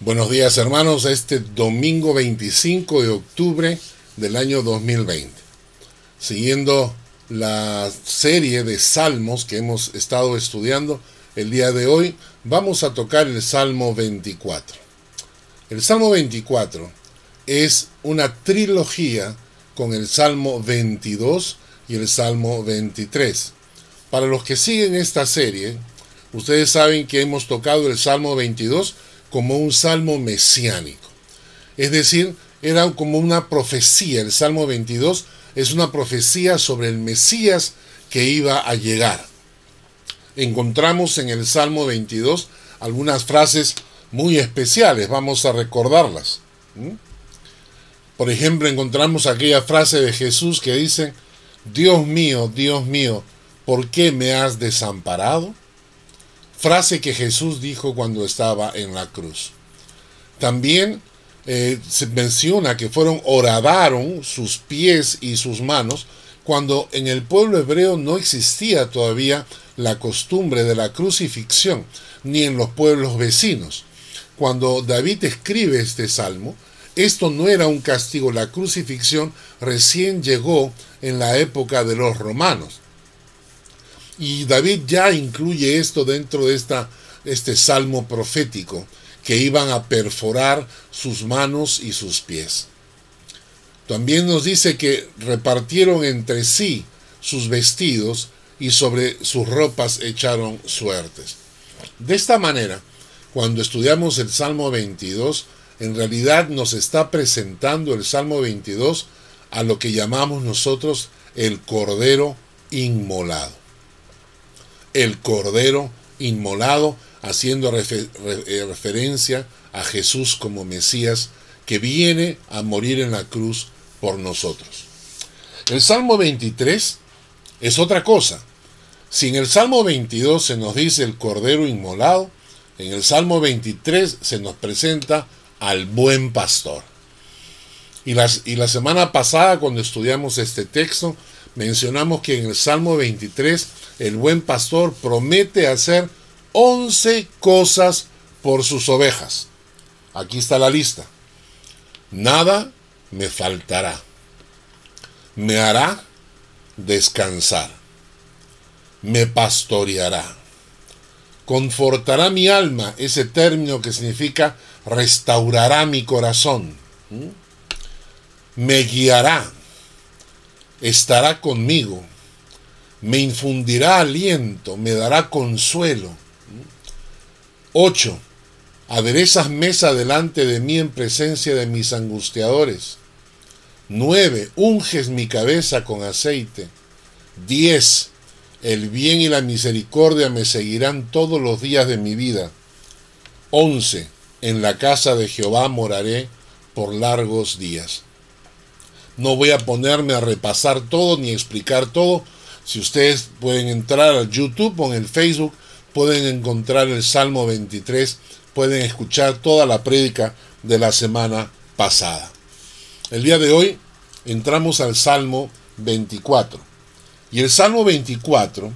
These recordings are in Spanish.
Buenos días hermanos, este domingo 25 de octubre del año 2020. Siguiendo la serie de salmos que hemos estado estudiando el día de hoy, vamos a tocar el Salmo 24. El Salmo 24 es una trilogía con el Salmo 22 y el Salmo 23. Para los que siguen esta serie, ustedes saben que hemos tocado el Salmo 22 como un salmo mesiánico. Es decir, era como una profecía. El Salmo 22 es una profecía sobre el Mesías que iba a llegar. Encontramos en el Salmo 22 algunas frases muy especiales, vamos a recordarlas. Por ejemplo, encontramos aquella frase de Jesús que dice, Dios mío, Dios mío, ¿por qué me has desamparado? Frase que Jesús dijo cuando estaba en la cruz. También eh, se menciona que fueron horadaron sus pies y sus manos cuando en el pueblo hebreo no existía todavía la costumbre de la crucifixión, ni en los pueblos vecinos. Cuando David escribe este salmo, esto no era un castigo, la crucifixión recién llegó en la época de los romanos. Y David ya incluye esto dentro de esta, este salmo profético, que iban a perforar sus manos y sus pies. También nos dice que repartieron entre sí sus vestidos y sobre sus ropas echaron suertes. De esta manera, cuando estudiamos el Salmo 22, en realidad nos está presentando el Salmo 22 a lo que llamamos nosotros el Cordero Inmolado el Cordero inmolado, haciendo eh, referencia a Jesús como Mesías que viene a morir en la cruz por nosotros. El Salmo 23 es otra cosa. Si en el Salmo 22 se nos dice el Cordero inmolado, en el Salmo 23 se nos presenta al buen pastor. Y, las, y la semana pasada, cuando estudiamos este texto, mencionamos que en el Salmo 23 el buen pastor promete hacer 11 cosas por sus ovejas. Aquí está la lista. Nada me faltará. Me hará descansar. Me pastoreará. Confortará mi alma, ese término que significa restaurará mi corazón. ¿Mm? Me guiará estará conmigo, me infundirá aliento, me dará consuelo. 8. Aderezas mesa delante de mí en presencia de mis angustiadores. 9. Unges mi cabeza con aceite. 10. El bien y la misericordia me seguirán todos los días de mi vida. 11. En la casa de Jehová moraré por largos días. No voy a ponerme a repasar todo ni explicar todo. Si ustedes pueden entrar al YouTube o en el Facebook, pueden encontrar el Salmo 23, pueden escuchar toda la prédica de la semana pasada. El día de hoy entramos al Salmo 24. Y el Salmo 24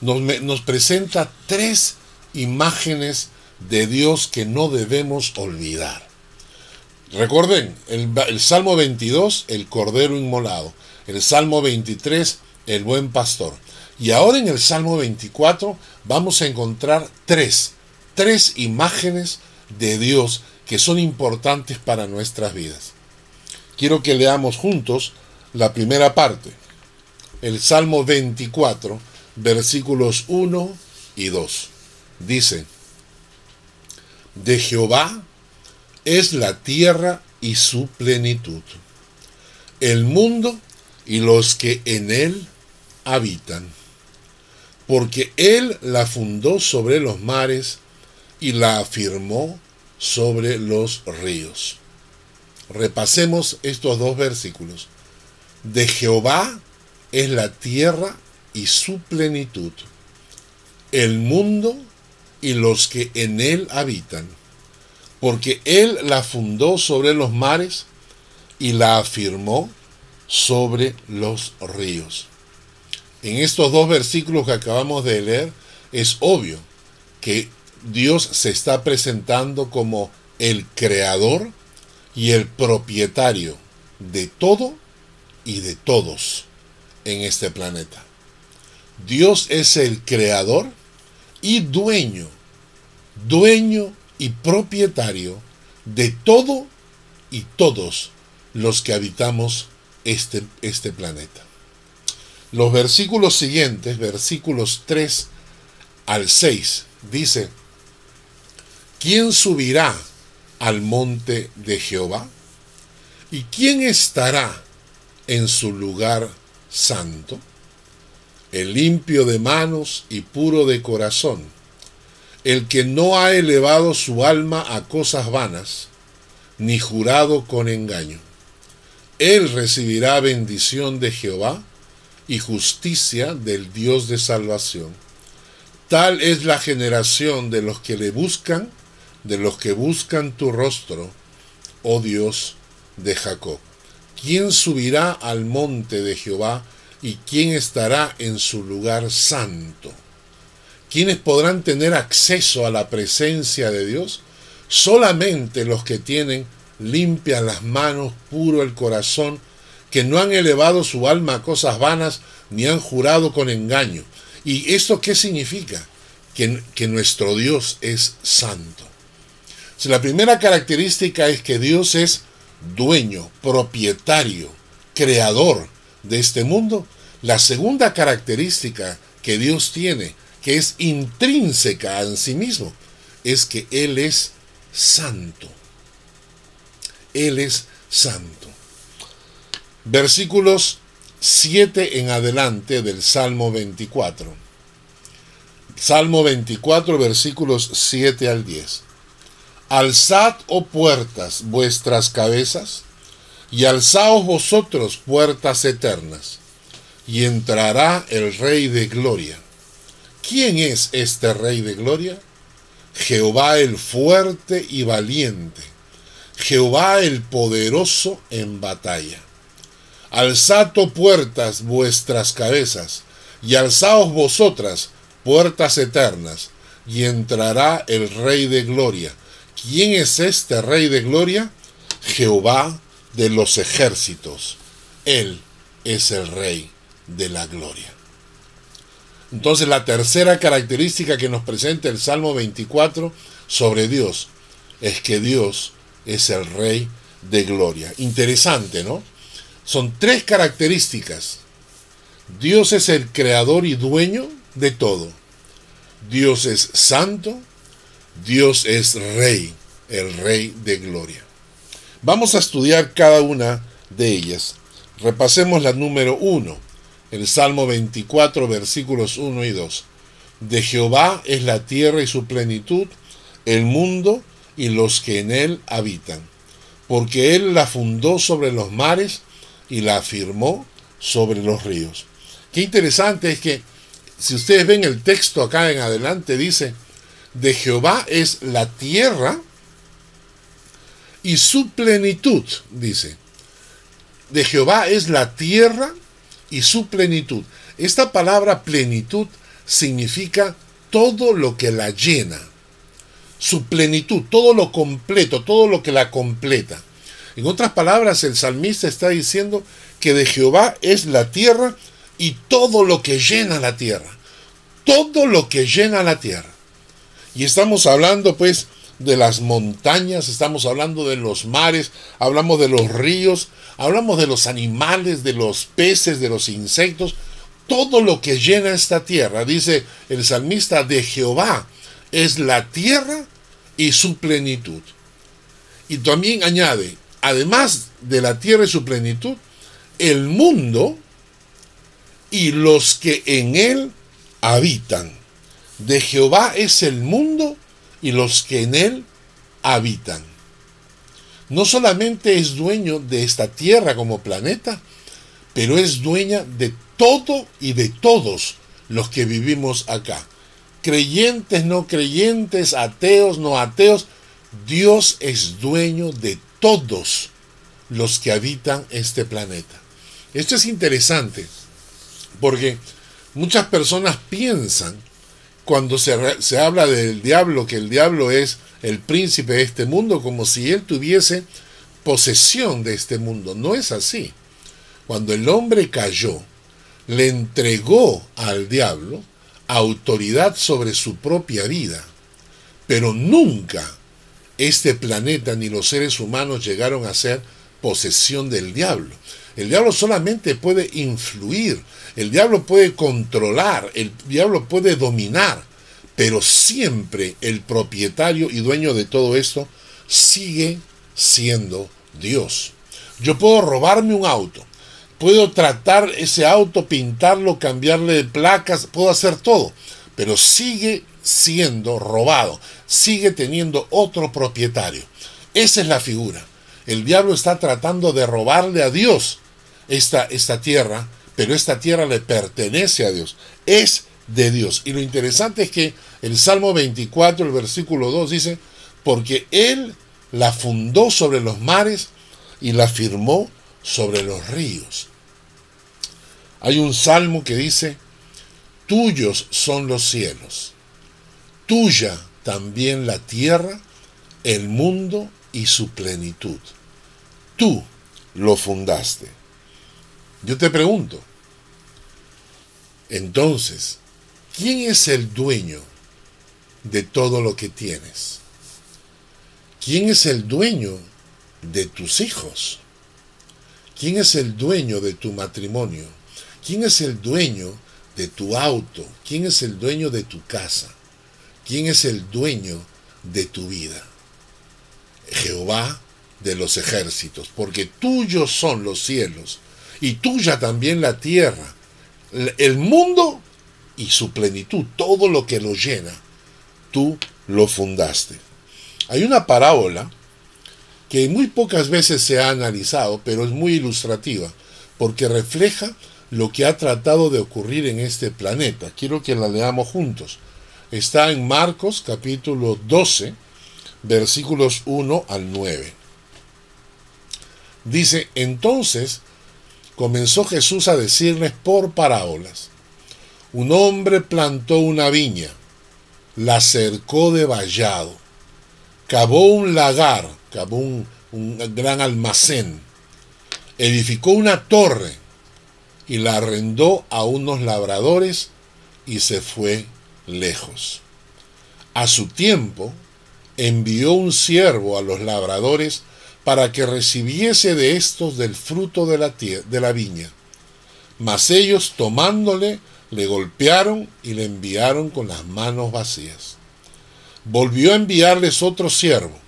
nos, nos presenta tres imágenes de Dios que no debemos olvidar. Recuerden, el, Salmo 22, el Cordero Inmolado. El Salmo 23, el Buen Pastor. Y ahora en el Salmo 24 vamos a encontrar tres, tres imágenes de Dios que son importantes para nuestras vidas. Quiero que leamos juntos la primera parte, el Salmo 24, versículos 1 y 2. Dice, de Jehová es la tierra y su plenitud, el mundo y los que en él habitan, porque él la fundó sobre los mares y la afirmó sobre los ríos. Repasemos estos dos versículos. De Jehová es la tierra y su plenitud, el mundo y los que en él habitan porque Él la fundó sobre los mares y la afirmó sobre los ríos. En estos dos versículos que acabamos de leer, es obvio que Dios se está presentando como el creador y el propietario de todo y de todos en este planeta. Dios es el creador y dueño, dueño y propietario de todo y todos los que habitamos este, este planeta. Los versículos siguientes, versículos 3 al 6, dice, ¿quién subirá al monte de Jehová? ¿Y quién estará en su lugar santo? El limpio de manos y puro de corazón, el que no ha elevado su alma a cosas vanas, ni jurado con engaño. Él recibirá bendición de Jehová y justicia del Dios de salvación. Tal es la generación de los que le buscan, de los que buscan tu rostro, oh Dios de Jacob. ¿Quién subirá al monte de Jehová y quién estará en su lugar santo? ¿Quiénes podrán tener acceso a la presencia de Dios? Solamente los que tienen limpias las manos, puro el corazón, que no han elevado su alma a cosas vanas, ni han jurado con engaño. ¿Y esto qué significa? Que, que nuestro Dios es santo. Si la primera característica es que Dios es dueño, propietario, creador de este mundo, la segunda característica que Dios tiene, que es intrínseca en sí mismo, es que Él es santo. Él es santo. Versículos 7 en adelante del Salmo 24. Salmo 24, versículos 7 al 10. Alzad, oh puertas, vuestras cabezas, y alzaos vosotros, puertas eternas, y entrará el Rey de Gloria. ¿Quién es este Rey de Gloria? Jehová el fuerte y valiente, Jehová el poderoso en batalla. Alzad, puertas, vuestras cabezas, y alzaos vosotras, puertas eternas, y entrará el Rey de Gloria. ¿Quién es este Rey de Gloria? Jehová de los ejércitos. Él es el Rey de la Gloria. Entonces la tercera característica que nos presenta el Salmo 24 sobre Dios es que Dios es el Rey de Gloria. Interesante, ¿no? Son tres características. Dios es el creador y dueño de todo. Dios es santo, Dios es rey, el rey de gloria. Vamos a estudiar cada una de ellas. Repasemos la número uno, el Salmo 24, versículos 1 y 2. De Jehová es la tierra y su plenitud, el mundo y los que en él habitan, porque él la fundó sobre los mares y la afirmó sobre los ríos. Qué interesante es que, si ustedes ven el texto acá en adelante, dice, de Jehová es la tierra y su plenitud, dice. De Jehová es la tierra y su plenitud. Esta palabra plenitud significa todo lo que la llena. Su plenitud, todo lo completo, todo lo que la completa. En otras palabras, el salmista está diciendo que de Jehová es la tierra y todo lo que llena la tierra. Todo lo que llena la tierra. Y estamos hablando pues de las montañas, estamos hablando de los mares, hablamos de los ríos, hablamos de los animales, de los peces, de los insectos, todo lo que llena esta tierra, dice el salmista, de Jehová es la tierra y su plenitud. Y también añade, además de la tierra y su plenitud, el mundo y los que en él habitan. De Jehová es el mundo y los que en él habitan. No solamente es dueño de esta tierra como planeta, pero es dueña de todo y de todos los que vivimos acá. Creyentes, no creyentes, ateos, no ateos, Dios es dueño de todos los que habitan este planeta. Esto es interesante porque muchas personas piensan cuando se, se habla del diablo, que el diablo es el príncipe de este mundo, como si él tuviese posesión de este mundo. No es así. Cuando el hombre cayó, le entregó al diablo autoridad sobre su propia vida. Pero nunca este planeta ni los seres humanos llegaron a ser posesión del diablo. El diablo solamente puede influir, el diablo puede controlar, el diablo puede dominar, pero siempre el propietario y dueño de todo esto sigue siendo Dios. Yo puedo robarme un auto, puedo tratar ese auto, pintarlo, cambiarle de placas, puedo hacer todo, pero sigue siendo robado, sigue teniendo otro propietario. Esa es la figura. El diablo está tratando de robarle a Dios esta, esta tierra, pero esta tierra le pertenece a Dios, es de Dios. Y lo interesante es que el Salmo 24, el versículo 2 dice, porque Él la fundó sobre los mares y la firmó sobre los ríos. Hay un salmo que dice, tuyos son los cielos, tuya también la tierra, el mundo y su plenitud. Tú lo fundaste. Yo te pregunto, entonces, ¿quién es el dueño de todo lo que tienes? ¿Quién es el dueño de tus hijos? ¿Quién es el dueño de tu matrimonio? ¿Quién es el dueño de tu auto? ¿Quién es el dueño de tu casa? ¿Quién es el dueño de tu vida? Jehová de los ejércitos, porque tuyos son los cielos y tuya también la tierra, el mundo y su plenitud, todo lo que lo llena, tú lo fundaste. Hay una parábola que muy pocas veces se ha analizado, pero es muy ilustrativa, porque refleja lo que ha tratado de ocurrir en este planeta. Quiero que la leamos juntos. Está en Marcos capítulo 12, versículos 1 al 9. Dice, entonces comenzó Jesús a decirles por parábolas. Un hombre plantó una viña, la cercó de vallado, cavó un lagar, cavó un, un gran almacén, edificó una torre y la arrendó a unos labradores y se fue lejos. A su tiempo envió un siervo a los labradores para que recibiese de estos del fruto de la, de la viña. Mas ellos tomándole, le golpearon y le enviaron con las manos vacías. Volvió a enviarles otro siervo,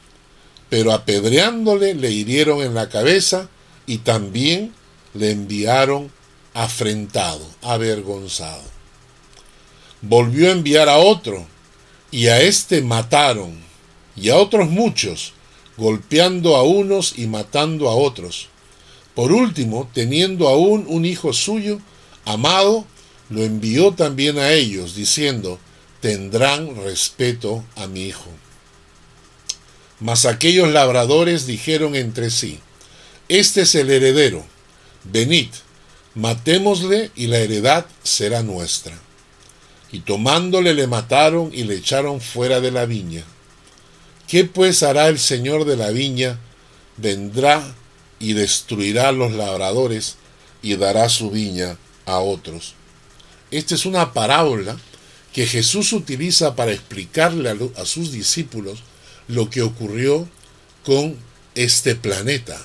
pero apedreándole le hirieron en la cabeza y también le enviaron afrentado, avergonzado. Volvió a enviar a otro, y a éste mataron, y a otros muchos, golpeando a unos y matando a otros. Por último, teniendo aún un hijo suyo, amado, lo envió también a ellos, diciendo, tendrán respeto a mi hijo. Mas aquellos labradores dijeron entre sí, Este es el heredero, venid, matémosle y la heredad será nuestra. Y tomándole le mataron y le echaron fuera de la viña. ¿Qué pues hará el Señor de la viña? Vendrá y destruirá a los labradores y dará su viña a otros. Esta es una parábola que Jesús utiliza para explicarle a, sus discípulos lo que ocurrió con este planeta.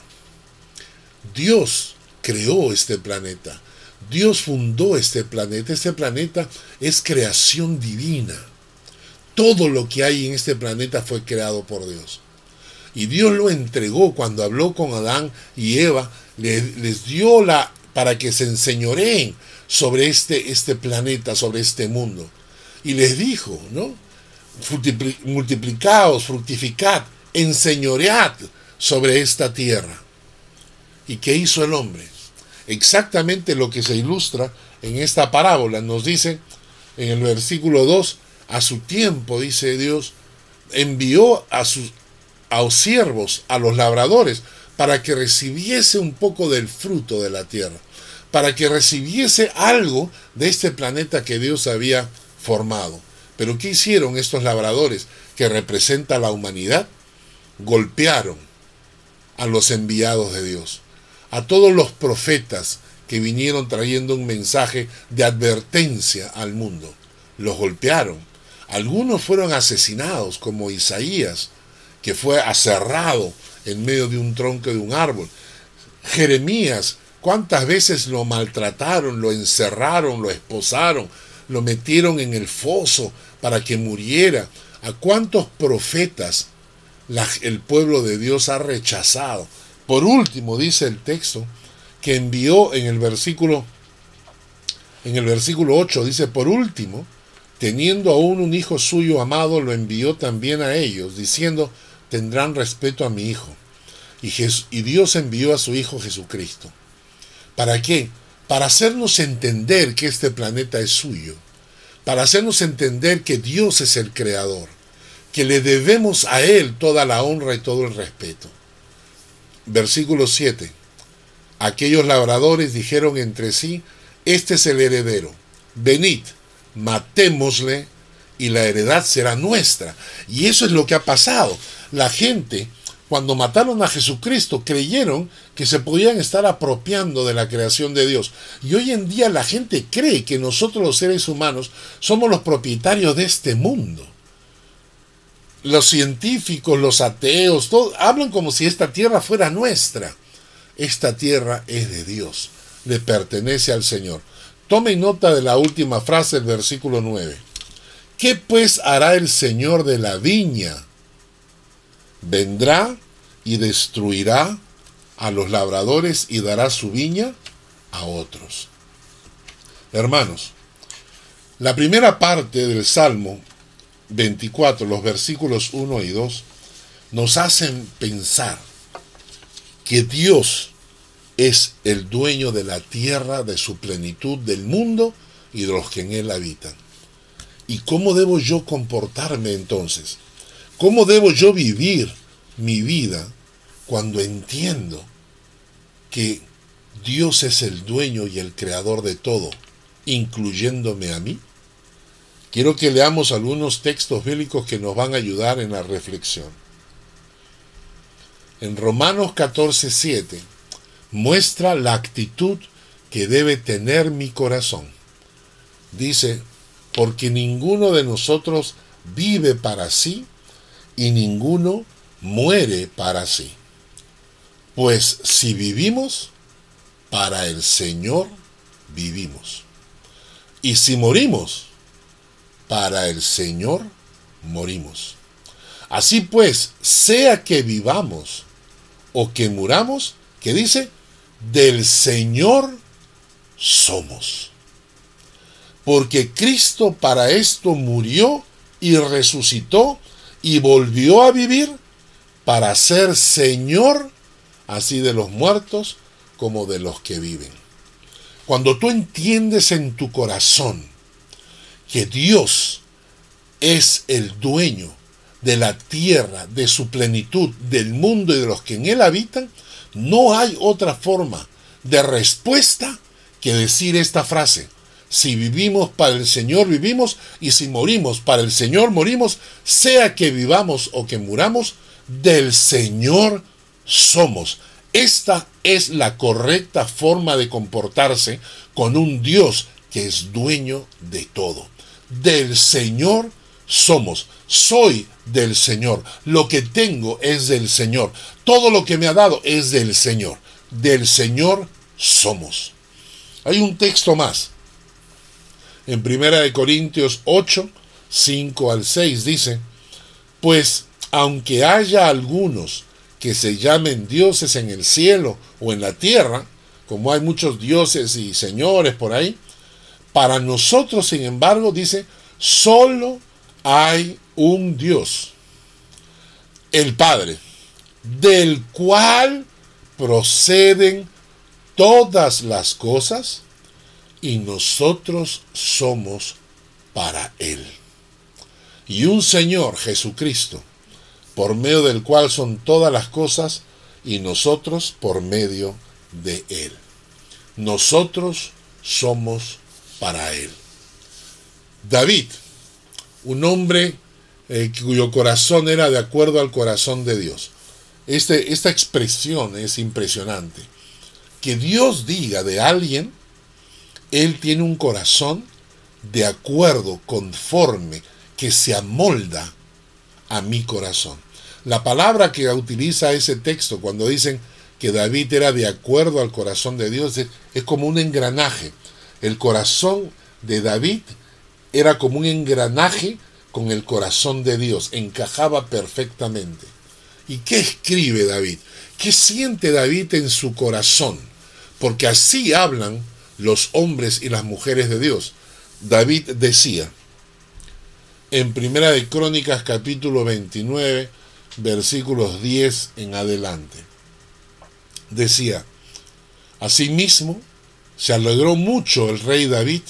Dios creó este planeta. Dios fundó este planeta. Este planeta es creación divina. Todo lo que hay en este planeta fue creado por Dios. Y Dios lo entregó cuando habló con Adán y Eva, les, dio la para que se enseñoreen sobre este, este planeta, sobre este mundo. Y les dijo, ¿no? Multiplicaos, fructificad, enseñoread sobre esta tierra. ¿Y qué hizo el hombre? Exactamente lo que se ilustra en esta parábola. Nos dice en el versículo 2, a su tiempo, dice Dios, envió a sus a los siervos, a los labradores, para que recibiese un poco del fruto de la tierra, para que recibiese algo de este planeta que Dios había formado. Pero ¿qué hicieron estos labradores que representan la humanidad? Golpearon a los enviados de Dios, a todos los profetas que vinieron trayendo un mensaje de advertencia al mundo. Los golpearon. Algunos fueron asesinados, como Isaías, que fue aserrado en medio de un tronco de un árbol. Jeremías, cuántas veces lo maltrataron, lo encerraron, lo esposaron, lo metieron en el foso para que muriera. ¿A cuántos profetas el pueblo de Dios ha rechazado? Por último, dice el texto, que envió en el versículo en el versículo 8 dice, por último, teniendo aún un hijo suyo amado, lo envió también a ellos, diciendo, tendrán respeto a mi hijo. Y, y Dios envió a su Hijo Jesucristo. ¿Para qué? Para hacernos entender que este planeta es suyo. Para hacernos entender que Dios es el creador. Que le debemos a Él toda la honra y todo el respeto. Versículo 7. Aquellos labradores dijeron entre sí, este es el heredero. Venid, matémosle y la heredad será nuestra. Y eso es lo que ha pasado. La gente, cuando mataron a Jesucristo, creyeron que se podían estar apropiando de la creación de Dios. Y hoy en día la gente cree que nosotros los seres humanos somos los propietarios de este mundo. Los científicos, los ateos, todos hablan como si esta tierra fuera nuestra. Esta tierra es de Dios, le pertenece al Señor. Tome nota de la última frase del versículo 9. ¿Qué pues hará el Señor de la viña? Vendrá y destruirá a los labradores y dará su viña a otros. Hermanos, la primera parte del Salmo 24, los versículos 1 y 2, nos hacen pensar que Dios es el dueño de la tierra, de su plenitud, del mundo y de los que en él habitan. ¿Y cómo debo yo comportarme entonces? ¿Cómo debo yo vivir mi vida cuando entiendo que Dios es el dueño y el creador de todo, incluyéndome a mí? Quiero que leamos algunos textos bíblicos que nos van a ayudar en la reflexión. En Romanos 14, 7 muestra la actitud que debe tener mi corazón. Dice, porque ninguno de nosotros vive para sí y ninguno muere para sí. Pues si vivimos, para el Señor vivimos. Y si morimos, para el Señor morimos. Así pues, sea que vivamos o que muramos, que dice, del Señor somos. Porque Cristo para esto murió y resucitó y volvió a vivir para ser Señor así de los muertos como de los que viven. Cuando tú entiendes en tu corazón que Dios es el dueño de la tierra, de su plenitud, del mundo y de los que en él habitan, no hay otra forma de respuesta que decir esta frase. Si vivimos para el Señor vivimos y si morimos para el Señor morimos, sea que vivamos o que muramos, del Señor somos. Esta es la correcta forma de comportarse con un Dios que es dueño de todo. Del Señor somos. Soy del Señor. Lo que tengo es del Señor. Todo lo que me ha dado es del Señor. Del Señor somos. Hay un texto más. En Primera de Corintios 8, 5 al 6 dice, pues aunque haya algunos que se llamen dioses en el cielo o en la tierra, como hay muchos dioses y señores por ahí, para nosotros, sin embargo, dice, solo hay un Dios, el Padre, del cual proceden todas las cosas y nosotros somos para Él. Y un Señor Jesucristo, por medio del cual son todas las cosas y nosotros por medio de Él. Nosotros somos para Él. David un hombre eh, cuyo corazón era de acuerdo al corazón de Dios. Este, esta expresión es impresionante. Que Dios diga de alguien, Él tiene un corazón de acuerdo, conforme, que se amolda a mi corazón. La palabra que utiliza ese texto cuando dicen que David era de acuerdo al corazón de Dios es, es como un engranaje. El corazón de David era como un engranaje con el corazón de Dios, encajaba perfectamente. ¿Y qué escribe David? ¿Qué siente David en su corazón? Porque así hablan los hombres y las mujeres de Dios. David decía en Primera de Crónicas capítulo 29 versículos 10 en adelante. Decía, Asimismo, se alegró mucho el rey David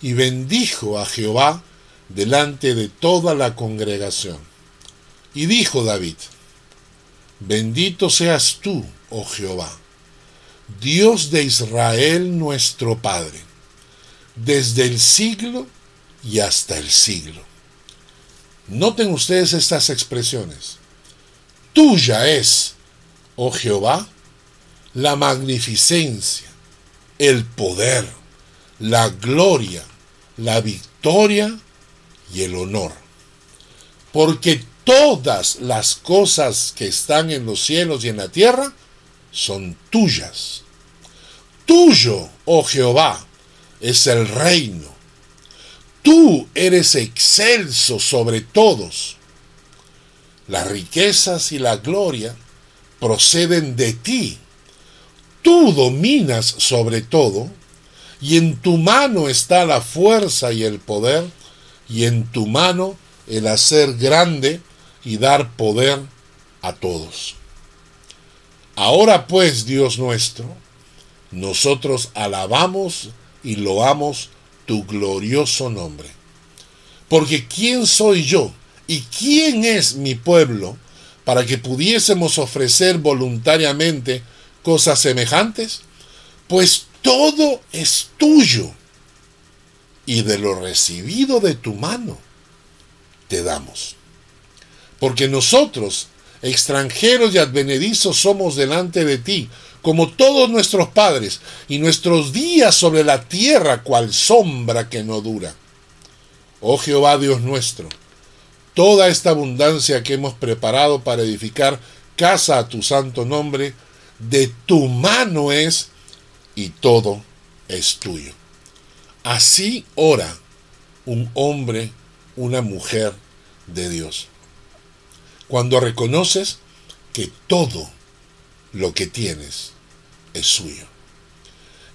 y bendijo a Jehová delante de toda la congregación. Y dijo David, Bendito seas tú, oh Jehová, Dios de Israel nuestro Padre, desde el siglo y hasta el siglo. Noten ustedes estas expresiones. Tuya es, oh Jehová, la magnificencia, el poder, la gloria, la victoria y el honor. Porque todas las cosas que están en los cielos y en la tierra son tuyas. Tuyo, oh Jehová, es el reino. Tú eres excelso sobre todos. Las riquezas y la gloria proceden de ti. Tú dominas sobre todo, y en tu mano está la fuerza y el poder, y en tu mano el hacer grande y dar poder a todos. Ahora pues, Dios nuestro, nosotros alabamos y loamos tu glorioso nombre. Porque ¿quién soy yo y quién es mi pueblo para que pudiésemos ofrecer voluntariamente cosas semejantes? Pues todo es tuyo y de lo recibido de tu mano te damos. Porque nosotros, extranjeros y advenedizos, somos delante de ti, como todos nuestros padres, y nuestros días sobre la tierra cual sombra que no dura. Oh Jehová Dios nuestro, toda esta abundancia que hemos preparado para edificar casa a tu santo nombre, de tu mano es, y todo es tuyo. Así ora un hombre, una mujer de Dios. Cuando reconoces que todo lo que tienes es suyo.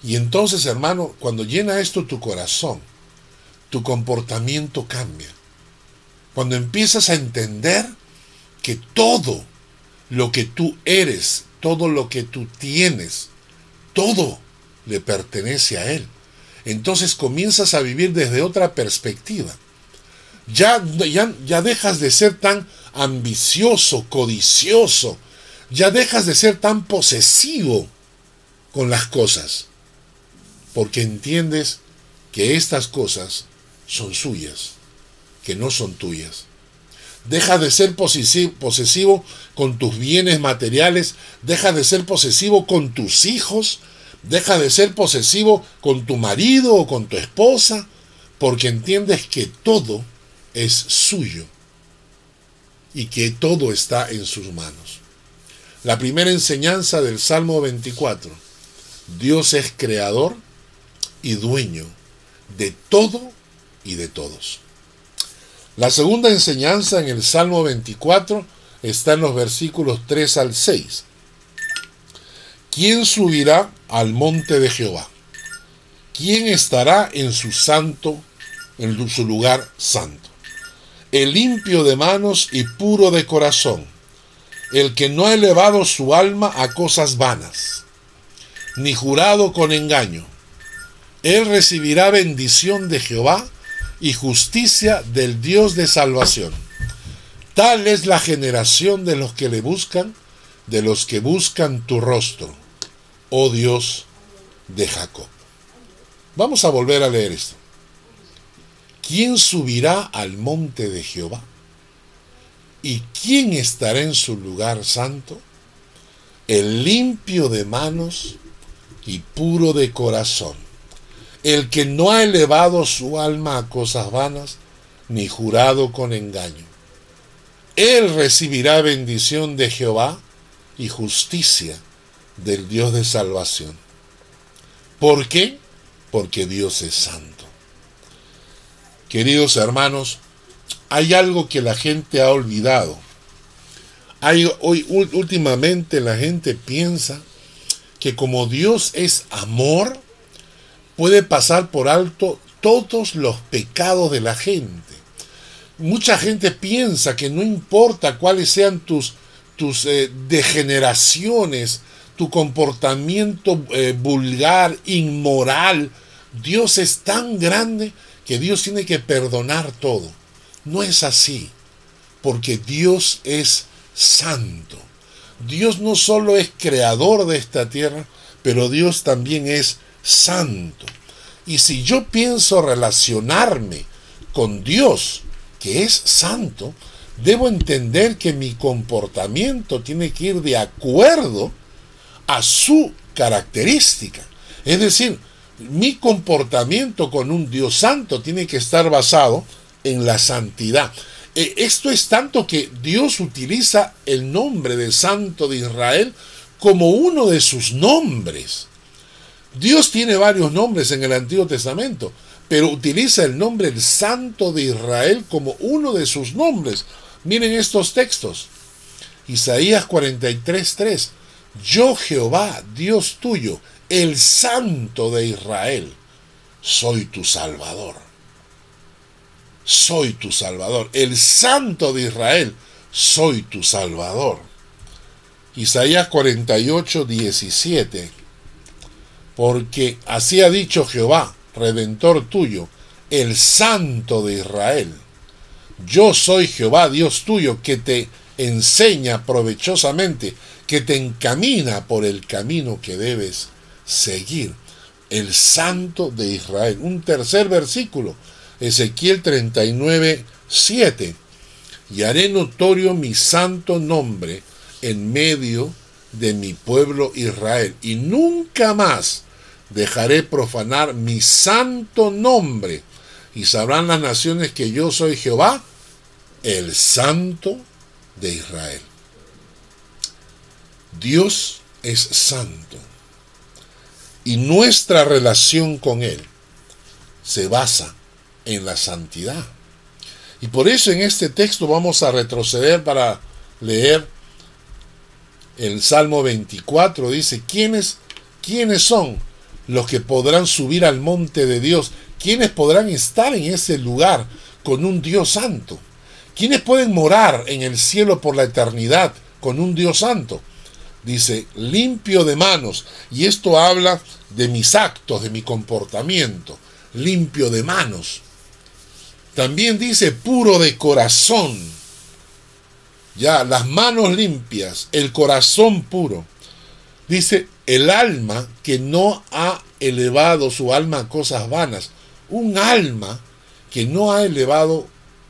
Y entonces, hermano, cuando llena esto tu corazón, tu comportamiento cambia. Cuando empiezas a entender que todo lo que tú eres, todo lo que tú tienes, todo le pertenece a Él. Entonces comienzas a vivir desde otra perspectiva. Ya, ya, ya dejas de ser tan ambicioso, codicioso, ya dejas de ser tan posesivo con las cosas, porque entiendes que estas cosas son suyas, que no son tuyas. Deja de ser posesivo con tus bienes materiales, deja de ser posesivo con tus hijos, deja de ser posesivo con tu marido o con tu esposa, porque entiendes que todo es suyo y que todo está en sus manos. La primera enseñanza del Salmo 24. Dios es creador y dueño de todo y de todos. La segunda enseñanza en el Salmo 24 está en los versículos 3 al 6. ¿Quién subirá al monte de Jehová? ¿Quién estará en su santo, en su lugar santo? el limpio de manos y puro de corazón, el que no ha elevado su alma a cosas vanas, ni jurado con engaño. Él recibirá bendición de Jehová y justicia del Dios de salvación. Tal es la generación de los que le buscan, de los que buscan tu rostro, oh Dios de Jacob. Vamos a volver a leer esto. ¿quién subirá al monte de Jehová? ¿Y quién estará en su lugar santo? El limpio de manos y puro de corazón, el que no ha elevado su alma a cosas vanas, ni jurado con engaño. Él recibirá bendición de Jehová y justicia del Dios de salvación. ¿Por qué? Porque Dios es santo. Queridos hermanos, hay algo que la gente ha olvidado. Hoy últimamente la gente piensa que como Dios es amor, puede pasar por alto todos los pecados de la gente. Mucha gente piensa que no importa cuáles sean tus, tus eh, degeneraciones, tu comportamiento eh, vulgar, inmoral, Dios es tan grande que Dios tiene que perdonar todo. No es así, porque Dios es santo. Dios no solo es creador de esta tierra, pero Dios también es santo. Y si yo pienso relacionarme con Dios, que es santo, debo entender que mi comportamiento tiene que ir de acuerdo a su característica. Es decir, mi comportamiento con un Dios santo tiene que estar basado en la santidad. E, esto es tanto que Dios utiliza el nombre de Santo de Israel como uno de sus nombres. Dios tiene varios nombres en el Antiguo Testamento, pero utiliza el nombre del Santo de Israel como uno de sus nombres. Miren estos textos. Isaías 43:3. Yo Jehová, Dios tuyo, el Santo de Israel, soy tu Salvador. Soy tu Salvador. El Santo de Israel, soy tu Salvador. Isaías 48, 17. Porque así ha dicho Jehová, Redentor tuyo, el Santo de Israel. Yo soy Jehová, Dios tuyo, que te enseña provechosamente que te encamina por el camino que debes seguir. El Santo de Israel. Un tercer versículo, Ezequiel 39, 7. Y haré notorio mi santo nombre en medio de mi pueblo Israel. Y nunca más dejaré profanar mi santo nombre. Y sabrán las naciones que yo soy Jehová, el Santo de Israel. Dios es santo y nuestra relación con Él se basa en la santidad. Y por eso en este texto vamos a retroceder para leer el Salmo 24. Dice, ¿quiénes, ¿quiénes son los que podrán subir al monte de Dios? ¿Quiénes podrán estar en ese lugar con un Dios santo? ¿Quiénes pueden morar en el cielo por la eternidad con un Dios santo? dice, limpio de manos. Y esto habla de mis actos, de mi comportamiento, limpio de manos. También dice puro de corazón. Ya, las manos limpias, el corazón puro. Dice el alma que no ha elevado su alma a cosas vanas. Un alma que no ha elevado,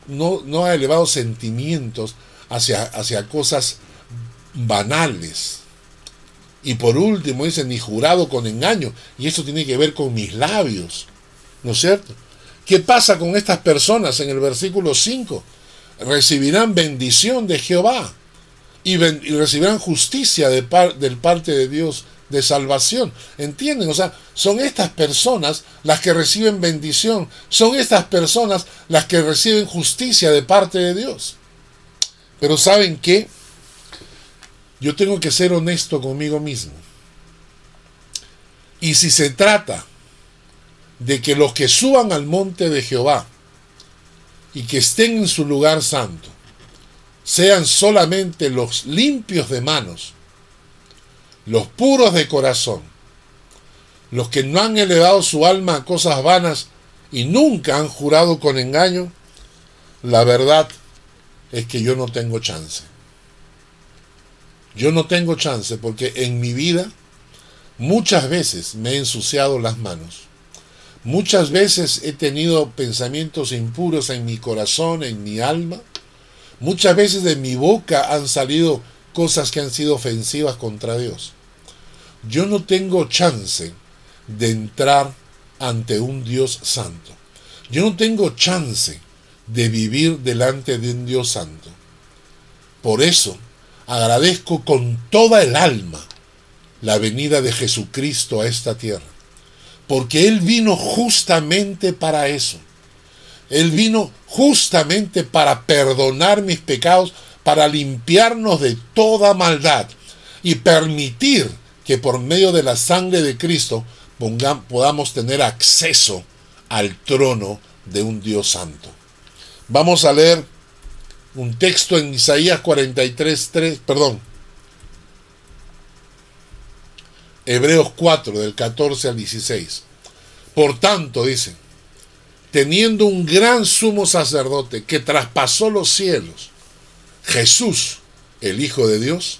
no, no ha elevado sentimientos hacia, hacia cosas banales. Y por último dice, ni jurado con engaño. Y eso tiene que ver con mis labios. ¿No es cierto? ¿Qué pasa con estas personas en el versículo 5? Recibirán bendición de Jehová y, recibirán justicia de del parte de Dios de salvación. ¿Entienden? O sea, son estas personas las que reciben bendición. Son estas personas las que reciben justicia de parte de Dios. Pero ¿saben qué? yo tengo que ser honesto conmigo mismo. Y si se trata de que los que suban al monte de Jehová y que estén en su lugar santo sean solamente los limpios de manos, los puros de corazón, los que no han elevado su alma a cosas vanas y nunca han jurado con engaño, la verdad es que yo no tengo chance. Yo no tengo chance porque en mi vida muchas veces me he ensuciado las manos. Muchas veces he tenido pensamientos impuros en mi corazón, en mi alma. Muchas veces de mi boca han salido cosas que han sido ofensivas contra Dios. Yo no tengo chance de entrar ante un Dios santo. Yo no tengo chance de vivir delante de un Dios santo. Por eso agradezco con toda el alma la venida de Jesucristo a esta tierra. Porque Él vino justamente para eso. Él vino justamente para perdonar mis pecados, para limpiarnos de toda maldad y permitir que por medio de la sangre de Cristo podamos tener acceso al trono de un Dios santo. Vamos a leer un texto en Isaías 43, 3, perdón, Hebreos 4, del 14 al 16. Por tanto, dice, teniendo un gran sumo sacerdote que traspasó los cielos, Jesús, el Hijo de Dios,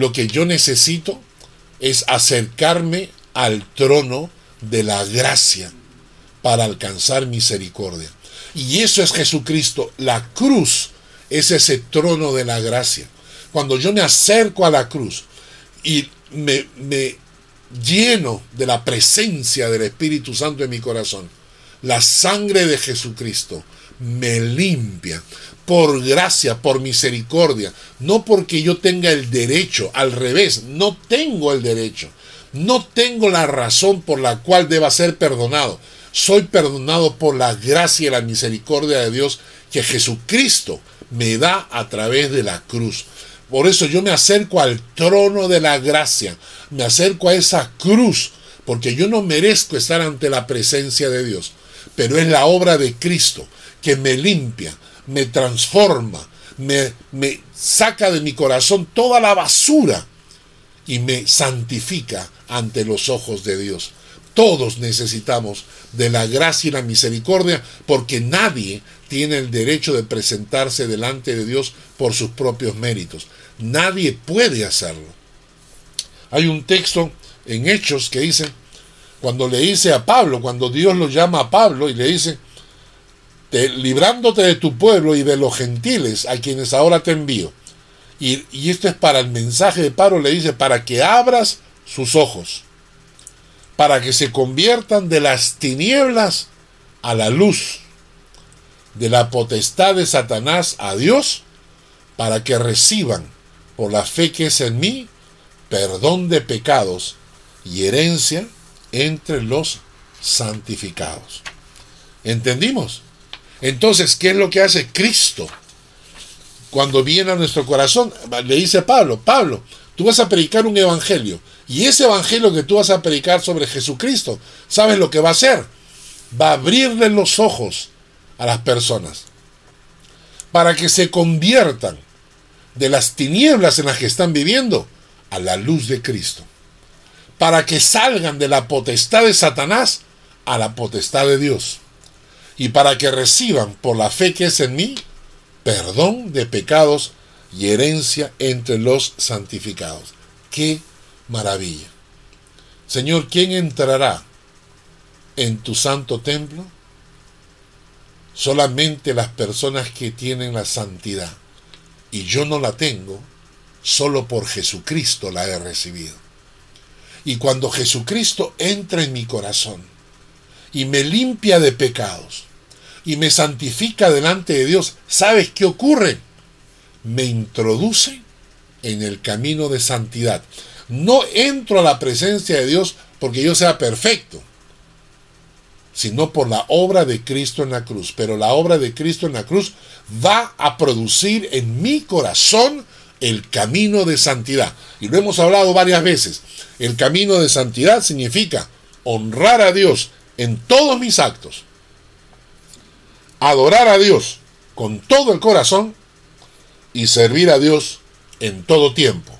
Lo que yo necesito es acercarme al trono de la gracia para alcanzar misericordia. Y eso es Jesucristo. La cruz es ese trono de la gracia. Cuando yo me acerco a la cruz y me, me lleno de la presencia del Espíritu Santo en mi corazón, la sangre de Jesucristo me limpia por gracia, por misericordia, no porque yo tenga el derecho, al revés, no tengo el derecho, no tengo la razón por la cual deba ser perdonado. Soy perdonado por la gracia y la misericordia de Dios que Jesucristo me da a través de la cruz. Por eso yo me acerco al trono de la gracia, me acerco a esa cruz, porque yo no merezco estar ante la presencia de Dios, pero es la obra de Cristo que me limpia, me transforma, me, me saca de mi corazón toda la basura y me santifica ante los ojos de Dios. Todos necesitamos de la gracia y la misericordia porque nadie tiene el derecho de presentarse delante de Dios por sus propios méritos. Nadie puede hacerlo. Hay un texto en Hechos que dice, cuando le dice a Pablo, cuando Dios lo llama a Pablo y le dice, librándote de tu pueblo y de los gentiles a quienes ahora te envío. Y, y esto es para el mensaje de Pablo, le dice, para que abras sus ojos, para que se conviertan de las tinieblas a la luz, de la potestad de Satanás a Dios, para que reciban por la fe que es en mí, perdón de pecados y herencia entre los santificados. ¿Entendimos? Entonces, ¿qué es lo que hace Cristo? Cuando viene a nuestro corazón, le dice Pablo, Pablo, tú vas a predicar un evangelio. Y ese evangelio que tú vas a predicar sobre Jesucristo, ¿sabes lo que va a hacer? Va a abrirle los ojos a las personas para que se conviertan de las tinieblas en las que están viviendo a la luz de Cristo, para que salgan de la potestad de Satanás a la potestad de Dios, y para que reciban por la fe que es en mí perdón de pecados y herencia entre los santificados. ¡Qué maravilla! Señor, ¿quién entrará en tu santo templo? Solamente las personas que tienen la santidad y yo no la tengo, solo por Jesucristo la he recibido. Y cuando Jesucristo entra en mi corazón y me limpia de pecados y me santifica delante de Dios, ¿sabes qué ocurre? Me introduce en el camino de santidad. No entro a la presencia de Dios porque yo sea perfecto sino por la obra de Cristo en la cruz. Pero la obra de Cristo en la cruz va a producir en mi corazón el camino de santidad. Y lo hemos hablado varias veces. El camino de santidad significa honrar a Dios en todos mis actos. Adorar a Dios con todo el corazón y servir a Dios en todo tiempo.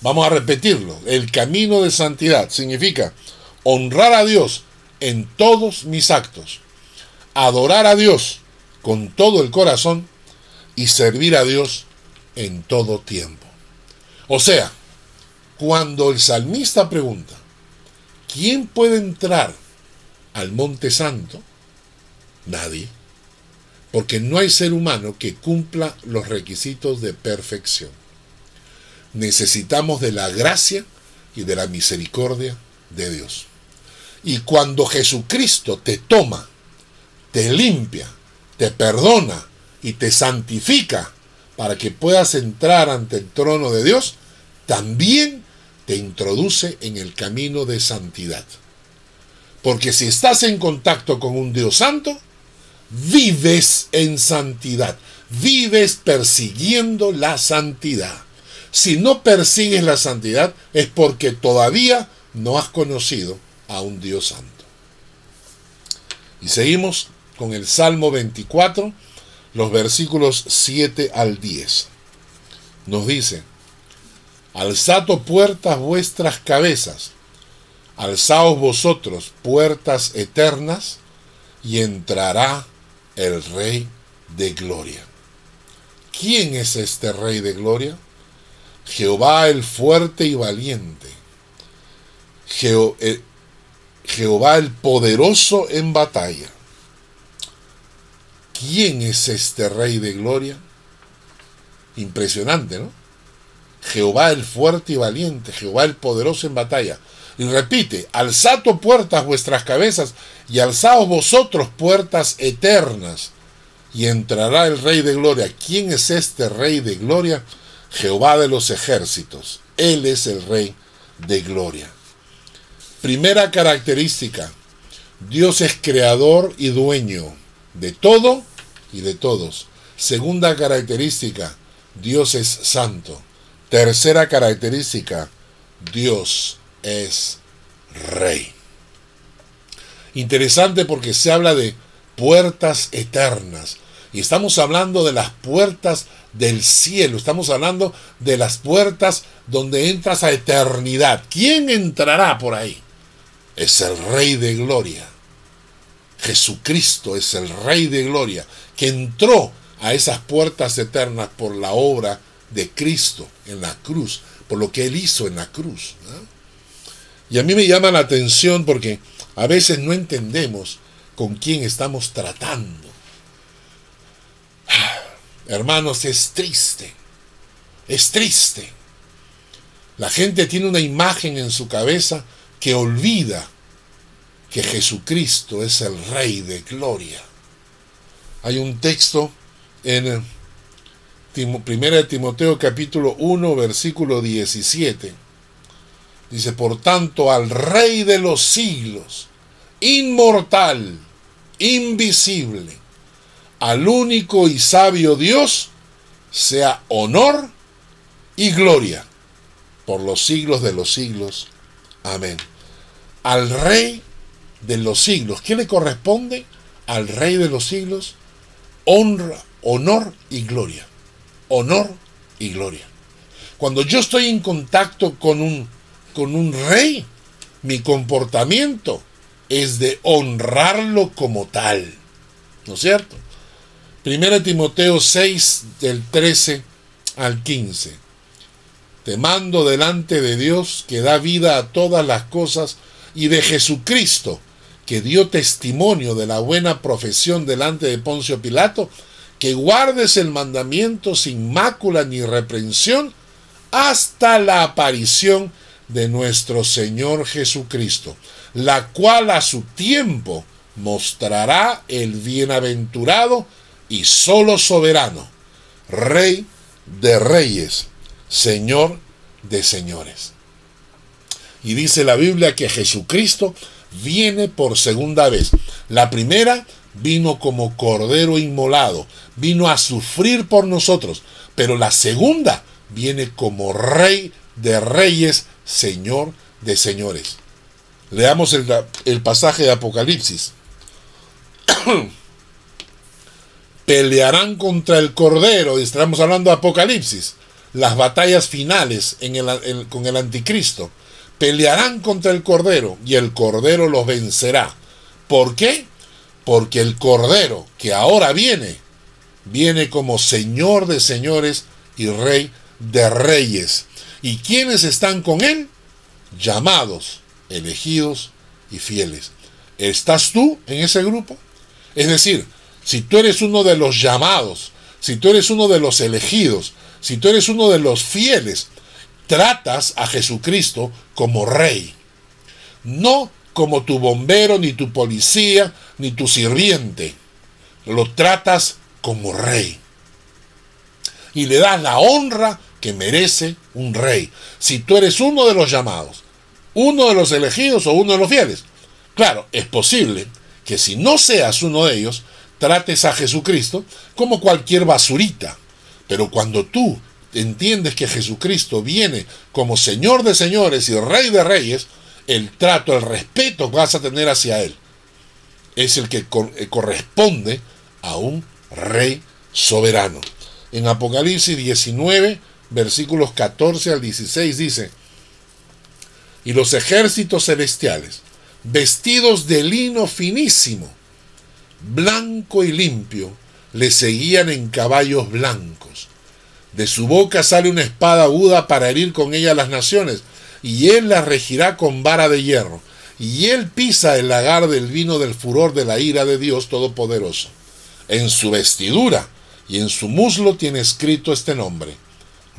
Vamos a repetirlo. El camino de santidad significa honrar a Dios en todos mis actos, adorar a Dios con todo el corazón y servir a Dios en todo tiempo. O sea, cuando el salmista pregunta, ¿quién puede entrar al monte santo? Nadie. Porque no hay ser humano que cumpla los requisitos de perfección. Necesitamos de la gracia y de la misericordia de Dios. Y cuando Jesucristo te toma, te limpia, te perdona y te santifica para que puedas entrar ante el trono de Dios, también te introduce en el camino de santidad. Porque si estás en contacto con un Dios santo, vives en santidad, vives persiguiendo la santidad. Si no persigues la santidad es porque todavía no has conocido a un Dios santo. Y seguimos con el Salmo 24, los versículos 7 al 10. Nos dice, Alzad puertas vuestras cabezas, alzaos vosotros puertas eternas, y entrará el Rey de Gloria. ¿Quién es este Rey de Gloria? Jehová el fuerte y valiente. Eh, Jehová el poderoso en batalla. ¿Quién es este Rey de Gloria? Impresionante, ¿no? Jehová el fuerte y valiente, Jehová el poderoso en batalla. Y repite, alzad puertas vuestras cabezas y alzaos vosotros puertas eternas y entrará el Rey de Gloria. ¿Quién es este Rey de Gloria? Jehová de los ejércitos. Él es el Rey de Gloria. Primera característica, Dios es creador y dueño de todo y de todos. Segunda característica, Dios es santo. Tercera característica, Dios es rey. Interesante porque se habla de puertas eternas. Y estamos hablando de las puertas del cielo. Estamos hablando de las puertas donde entras a eternidad. ¿Quién entrará por ahí? Es el Rey de Gloria. Jesucristo es el Rey de Gloria, que entró a esas puertas eternas por la obra de Cristo en la cruz, por lo que Él hizo en la cruz. Y a mí me llama la atención porque a veces no entendemos con quién estamos tratando. Hermanos, es triste, es triste. La gente tiene una imagen en su cabeza que olvida que Jesucristo es el Rey de Gloria. Hay un texto en 1 Timoteo capítulo 1 versículo 17. Dice, por tanto, al Rey de los siglos, inmortal, invisible, al único y sabio Dios, sea honor y gloria por los siglos de los siglos. Amén. Al Rey de los siglos. ¿Qué le corresponde al Rey de los siglos? Honra, honor y gloria. Honor y gloria. Cuando yo estoy en contacto con un, con un rey, mi comportamiento es de honrarlo como tal. ¿No es cierto? Primera Timoteo 6 del 13 al 15. Te mando delante de Dios que da vida a todas las cosas y de Jesucristo, que dio testimonio de la buena profesión delante de Poncio Pilato, que guardes el mandamiento sin mácula ni reprensión hasta la aparición de nuestro Señor Jesucristo, la cual a su tiempo mostrará el bienaventurado y solo soberano, Rey de reyes, Señor de señores. Y dice la Biblia que Jesucristo viene por segunda vez. La primera vino como cordero inmolado, vino a sufrir por nosotros, pero la segunda viene como rey de reyes, señor de señores. Leamos el, el pasaje de Apocalipsis. Pelearán contra el Cordero, y estamos hablando de Apocalipsis, las batallas finales con el anticristo. Pelearán contra el Cordero y el Cordero los vencerá. ¿Por qué? Porque el Cordero que ahora viene, viene como Señor de señores y Rey de reyes. ¿Y quiénes están con él? Llamados, elegidos y fieles. ¿Estás tú en ese grupo? Es decir, si tú eres uno de los llamados, si tú eres uno de los elegidos, si tú eres uno de los fieles, tratas a Jesucristo como rey. No como tu bombero, ni tu policía, ni tu sirviente. Lo tratas como rey. Y le das la honra que merece un rey. Si tú eres uno de los llamados, uno de los elegidos o uno de los fieles. Claro, es posible que si no seas uno de ellos, trates a Jesucristo como cualquier basurita. Pero cuando tú entiendes que Jesucristo viene como Señor de señores y Rey de reyes, el trato, el respeto que vas a tener hacia Él es el que eh, corresponde a un Rey soberano. En Apocalipsis 19, versículos 14 al 16 dice, y los ejércitos celestiales, vestidos de lino finísimo, blanco y limpio, le seguían en caballos blancos. De su boca sale una espada aguda para herir con ella las naciones, y él la regirá con vara de hierro, y él pisa el lagar del vino del furor de la ira de Dios Todopoderoso. En su vestidura y en su muslo tiene escrito este nombre,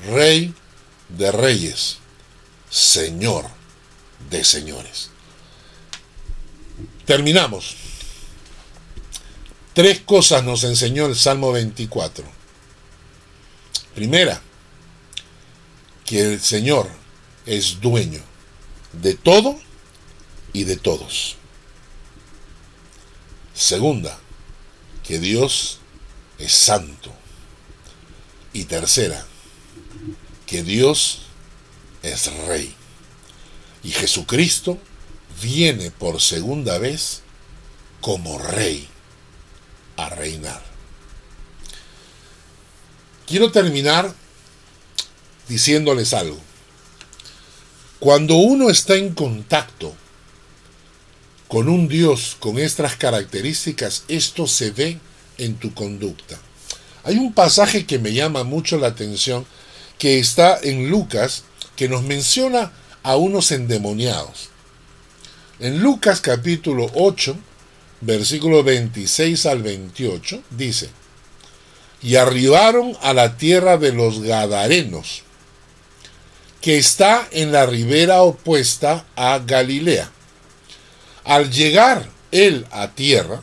Rey de Reyes, Señor de Señores. Terminamos. Tres cosas nos enseñó el Salmo 24. Primera, que el Señor es dueño de todo y de todos. Segunda, que Dios es santo. Y tercera, que Dios es rey. Y Jesucristo viene por segunda vez como rey a reinar. Quiero terminar diciéndoles algo. Cuando uno está en contacto con un Dios con estas características, esto se ve en tu conducta. Hay un pasaje que me llama mucho la atención que está en Lucas que nos menciona a unos endemoniados. En Lucas capítulo 8, versículo 26 al 28, dice, y arribaron a la tierra de los Gadarenos, que está en la ribera opuesta a Galilea. Al llegar él a tierra,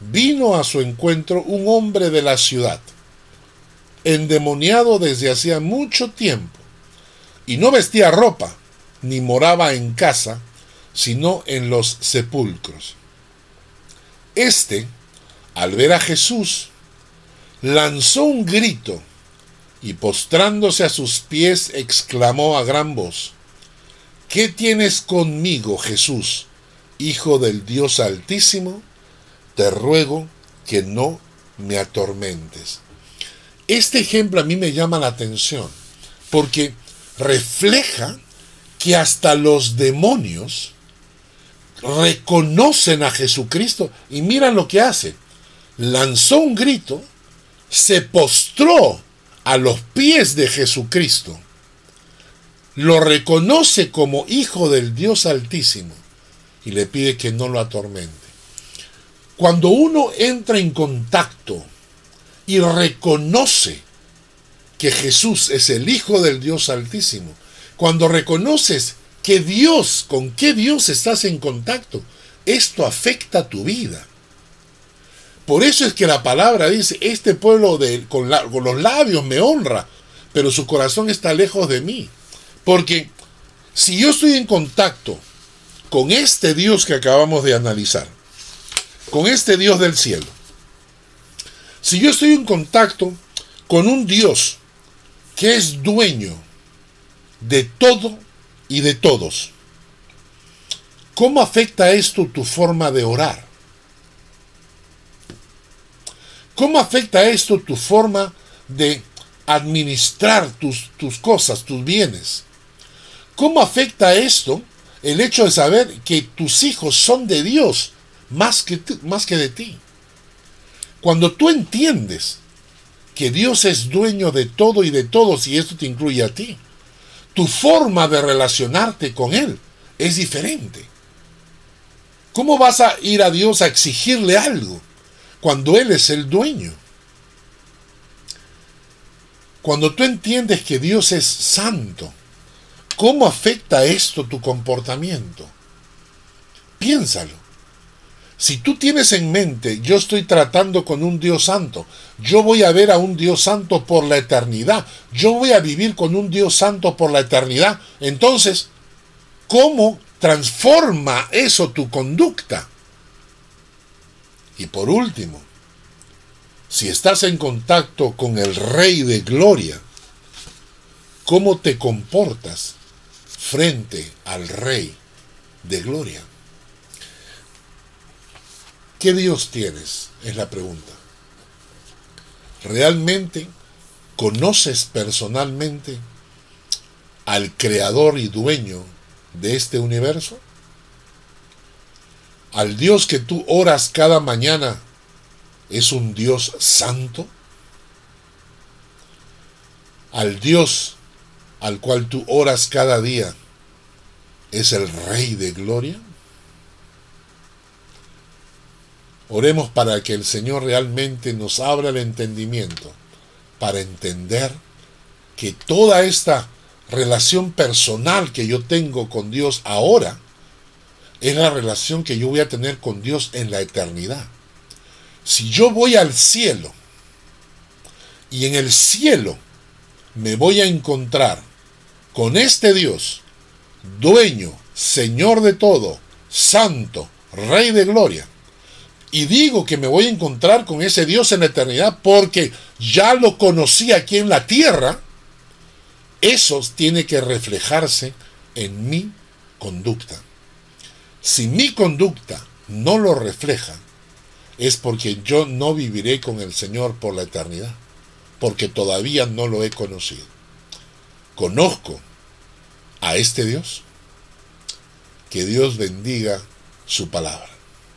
vino a su encuentro un hombre de la ciudad, endemoniado desde hacía mucho tiempo, y no vestía ropa, ni moraba en casa, sino en los sepulcros. Este, al ver a Jesús, lanzó un grito y postrándose a sus pies exclamó a gran voz, ¿Qué tienes conmigo, Jesús, Hijo del Dios Altísimo? Te ruego que no me atormentes. Este ejemplo a mí me llama la atención porque refleja que hasta los demonios reconocen a Jesucristo y miran lo que hace. Lanzó un grito, se postró a los pies de Jesucristo, lo reconoce como hijo del Dios Altísimo y le pide que no lo atormente. Cuando uno entra en contacto y reconoce que Jesús es el Hijo del Dios Altísimo, cuando reconoces que Dios, con qué Dios estás en contacto, esto afecta tu vida. Por eso es que la palabra dice, este pueblo de, con, con los labios me honra, pero su corazón está lejos de mí. Porque si yo estoy en contacto con este Dios que acabamos de analizar, con este Dios del cielo, si yo estoy en contacto con un Dios que es dueño de todo y de todos. ¿Cómo afecta esto tu forma de orar? ¿Cómo afecta esto tu forma de administrar tus, tus cosas, tus bienes? ¿Cómo afecta esto el hecho de saber que tus hijos son de Dios más que, más que de ti? Cuando tú entiendes que Dios es dueño de todo y de todos y esto te incluye a ti, tu forma de relacionarte con Él es diferente. ¿Cómo vas a ir a Dios a exigirle algo cuando Él es el dueño? Cuando tú entiendes que Dios es santo, ¿cómo afecta esto tu comportamiento? Piénsalo. Si tú tienes en mente, yo estoy tratando con un Dios santo, yo voy a ver a un Dios santo por la eternidad, yo voy a vivir con un Dios santo por la eternidad, entonces, ¿cómo transforma eso tu conducta? Y por último, si estás en contacto con el Rey de Gloria, ¿cómo te comportas frente al Rey de Gloria? ¿Qué Dios tienes? Es la pregunta. ¿Realmente conoces personalmente al creador y dueño de este universo? ¿Al Dios que tú oras cada mañana es un Dios santo? ¿Al Dios al cual tú oras cada día es el Rey de Gloria? Oremos para que el Señor realmente nos abra el entendimiento, para entender que toda esta relación personal que yo tengo con Dios ahora es la relación que yo voy a tener con Dios en la eternidad. Si yo voy al cielo y en el cielo me voy a encontrar con este Dios, dueño, Señor de todo, santo, Rey de gloria, y digo que me voy a encontrar con ese Dios en la eternidad porque ya lo conocí aquí en la tierra, eso tiene que reflejarse en mi conducta. Si mi conducta no lo refleja, es porque yo no viviré con el Señor por la eternidad, porque todavía no lo he conocido. Conozco a este Dios. Que Dios bendiga su palabra.